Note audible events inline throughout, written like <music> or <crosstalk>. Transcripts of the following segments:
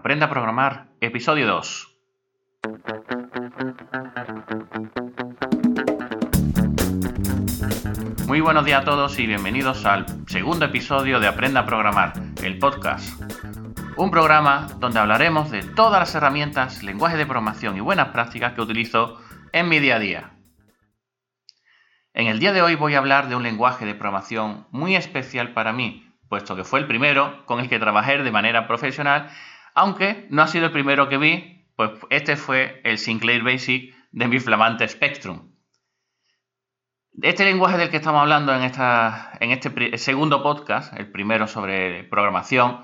Aprenda a programar, episodio 2. Muy buenos días a todos y bienvenidos al segundo episodio de Aprenda a programar, el podcast. Un programa donde hablaremos de todas las herramientas, lenguajes de programación y buenas prácticas que utilizo en mi día a día. En el día de hoy voy a hablar de un lenguaje de programación muy especial para mí, puesto que fue el primero con el que trabajé de manera profesional, aunque no ha sido el primero que vi, pues este fue el Sinclair Basic de mi flamante Spectrum. Este lenguaje del que estamos hablando en, este segundo podcast, el primero sobre programación,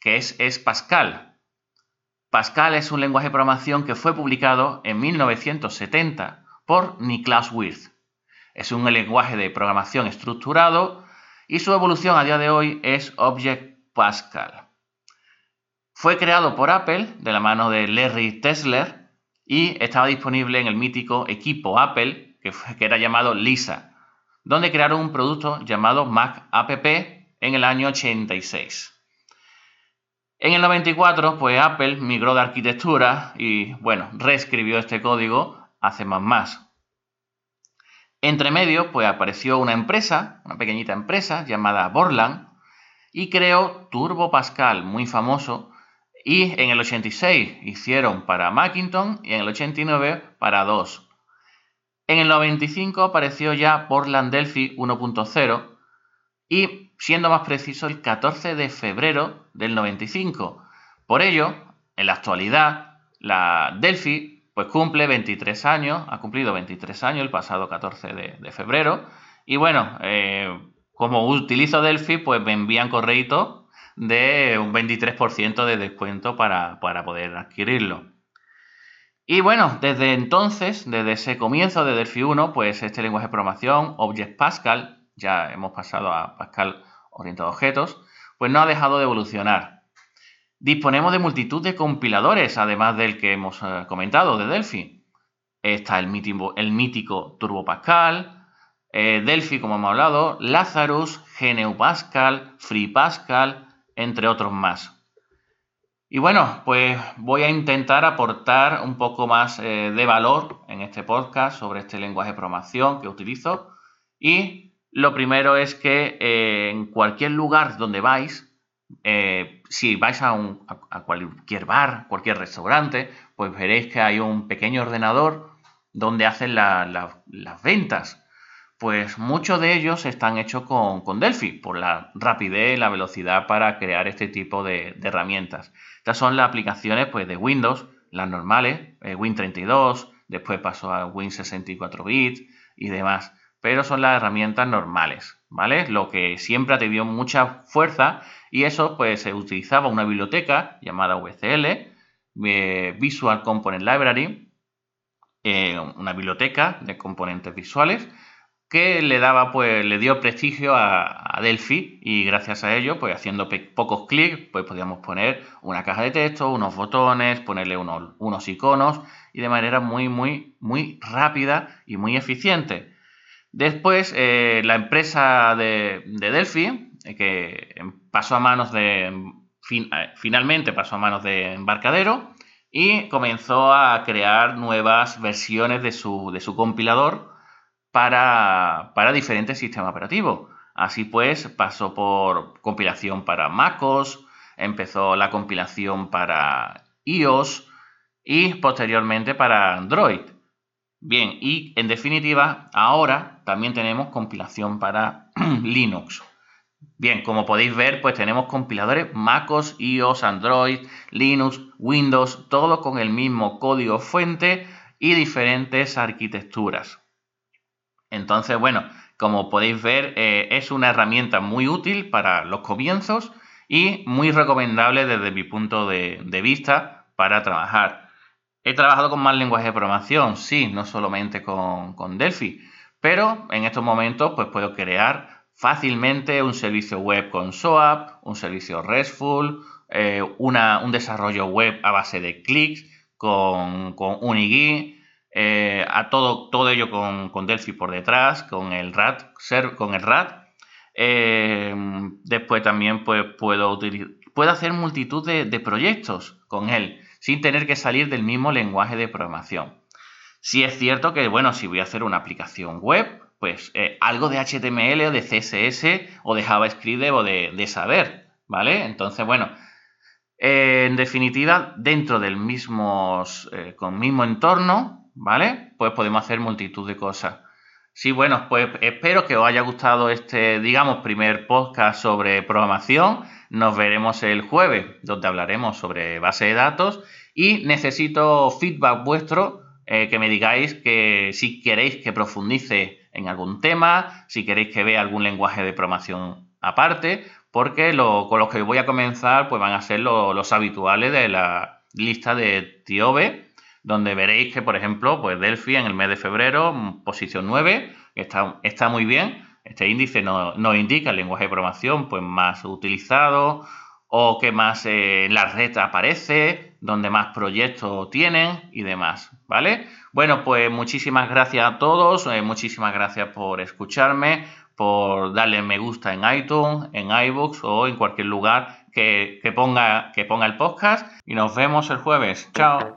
que es, es Pascal. Pascal es un lenguaje de programación que fue publicado en 1970 por Niklas Wirth. Es un lenguaje de programación estructurado y su evolución a día de hoy es Object Pascal. Fue creado por Apple de la mano de Larry Tesler y estaba disponible en el mítico equipo Apple que, era llamado Lisa, donde crearon un producto llamado Mac App en el año 86. En el 94, pues Apple migró de arquitectura y, bueno, reescribió este código hace más más. Entre medio, pues apareció una empresa, una pequeñita empresa llamada Borland, y creó Turbo Pascal, muy famoso, y en el 86 hicieron para Macintosh y en el 89 para DOS. En el 95 apareció ya Borland Delphi 1.0 y, siendo más preciso, el 14 de febrero del 95. Por ello, en la actualidad, la Delphi pues cumple 23 años, ha cumplido 23 años el pasado 14 de, febrero. Y bueno, eh, como utilizo Delphi, pues me envían correito de un 23% de descuento para, para, poder adquirirlo. Y bueno, desde entonces, desde ese comienzo de Delphi 1, pues este lenguaje de programación, Object Pascal, ya hemos pasado a Pascal orientado a objetos, pues no ha dejado de evolucionar. Disponemos de multitud de compiladores, además del que hemos eh, comentado, de Delphi. Está el mítico, el mítico Turbo Pascal, eh, Delphi, como hemos hablado, Lazarus, GNU Pascal, Free Pascal, entre otros más. Y bueno, pues voy a intentar aportar un poco más eh, de valor en este podcast sobre este lenguaje de programación que utilizo. Y lo primero es que en cualquier lugar donde vais, eh, si vais a, cualquier bar, cualquier restaurante, pues veréis que hay un pequeño ordenador donde hacen las ventas. Pues muchos de ellos están hechos con, Delphi, por la rapidez y la velocidad para crear este tipo de, herramientas. Estas son las aplicaciones pues, de Windows, las normales, eh, Win32, después pasó a Win64 bits y demás, pero son las herramientas normales, ¿vale? Lo que siempre ha tenido mucha fuerza y eso, pues se utilizaba una biblioteca llamada VCL, eh, Visual Component Library, eh, una biblioteca de componentes visuales que le daba, pues, le dio prestigio a, Delphi y gracias a ello, pues haciendo pocos clics, pues podíamos poner una caja de texto, unos botones, ponerle unos, iconos y de manera muy, muy, muy rápida y muy eficiente. Después, eh, la empresa de, de Delphi, que pasó a manos de, eh, finalmente pasó a manos de Embarcadero y comenzó a crear nuevas versiones de su, compilador para, diferentes sistemas operativos. Así pues, pasó por compilación para MacOS, empezó la compilación para iOS y posteriormente para Android. Bien, y en definitiva, ahora también tenemos compilación para <clears throat> Linux. Bien, como podéis ver, pues tenemos compiladores MacOS, iOS, Android, Linux, Windows, todo con el mismo código fuente y diferentes arquitecturas. Entonces, bueno, como podéis ver, eh, es una herramienta muy útil para los comienzos y muy recomendable desde mi punto de, vista para trabajar. He trabajado con más lenguajes de programación, sí, no solamente con, con Delphi, pero en estos momentos pues puedo crear fácilmente un servicio web con SOAP, un servicio RESTful, eh, un desarrollo web a base de clics con, con Unigui, eh, a todo, todo ello con, Delphi por detrás, con el RAT. Con el RAT. Eh, después también pues, puedo puedo hacer multitud de, proyectos con él, sin tener que salir del mismo lenguaje de programación. Si es cierto que, bueno, si voy a hacer una aplicación web, pues eh, algo de HTML o de CSS o de JavaScript debo de, saber, ¿vale? Entonces, bueno, en definitiva, dentro del mismo, con mismo entorno, ¿vale? Pues podemos hacer multitud de cosas. Sí, bueno, pues espero que os haya gustado este, digamos, primer podcast sobre programación. Nos veremos el jueves, donde hablaremos sobre base de datos. Y necesito feedback vuestro, eh, que me digáis que si queréis que profundice en algún tema, si queréis que vea algún lenguaje de programación aparte, porque con los que voy a comenzar pues van a ser los habituales de la lista de TIOBE donde veréis que, por ejemplo, pues Delphi en el mes de febrero, mm, posición 9, está, está muy bien. Este índice nos, indica el lenguaje de programación pues, más utilizado o que más eh, la red aparece, donde más proyectos tienen y demás, ¿vale? Bueno, pues muchísimas gracias a todos, eh, muchísimas gracias por escucharme, por darle me gusta en iTunes, en iBooks o en cualquier lugar que, que, ponga, que ponga el podcast y nos vemos el jueves. Chao.